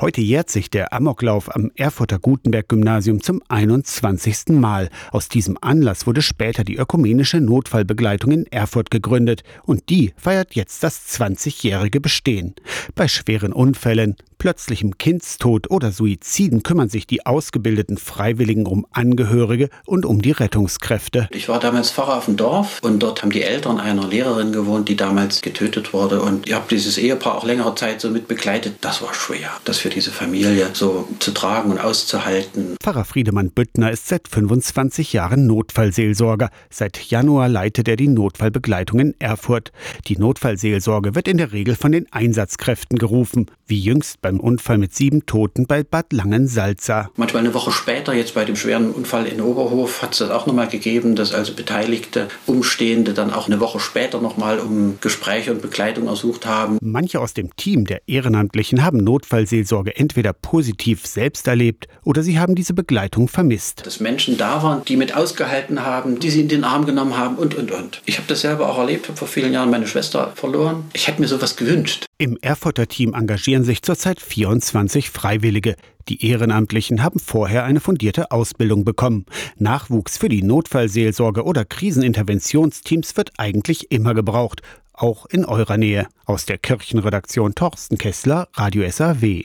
Heute jährt sich der Amoklauf am Erfurter Gutenberg-Gymnasium zum 21. Mal. Aus diesem Anlass wurde später die ökumenische Notfallbegleitung in Erfurt gegründet und die feiert jetzt das 20-jährige Bestehen. Bei schweren Unfällen, plötzlichem Kindstod oder Suiziden kümmern sich die ausgebildeten Freiwilligen um Angehörige und um die Rettungskräfte. Ich war damals Pfarrer auf dem Dorf und dort haben die Eltern einer Lehrerin gewohnt, die damals getötet wurde und ich habe dieses Ehepaar auch längere Zeit so mit begleitet. Das war schwer. Das für diese Familie so zu tragen und auszuhalten. Pfarrer Friedemann Büttner ist seit 25 Jahren Notfallseelsorger. Seit Januar leitet er die Notfallbegleitung in Erfurt. Die Notfallseelsorge wird in der Regel von den Einsatzkräften gerufen, wie jüngst beim Unfall mit sieben Toten bei Bad Langensalza. Manchmal eine Woche später, jetzt bei dem schweren Unfall in Oberhof, hat es das auch nochmal gegeben, dass also Beteiligte, Umstehende dann auch eine Woche später nochmal um Gespräche und Begleitung ersucht haben. Manche aus dem Team der Ehrenamtlichen haben Notfallseelsorge Seelsorge entweder positiv selbst erlebt oder sie haben diese Begleitung vermisst. Dass Menschen da waren, die mit ausgehalten haben, die sie in den Arm genommen haben und, und, und. Ich habe das selber auch erlebt, habe vor vielen Jahren meine Schwester verloren. Ich hätte mir sowas gewünscht. Im Erfurter Team engagieren sich zurzeit 24 Freiwillige. Die Ehrenamtlichen haben vorher eine fundierte Ausbildung bekommen. Nachwuchs für die Notfallseelsorge oder Kriseninterventionsteams wird eigentlich immer gebraucht, auch in eurer Nähe. Aus der Kirchenredaktion Torsten Kessler, Radio SAW.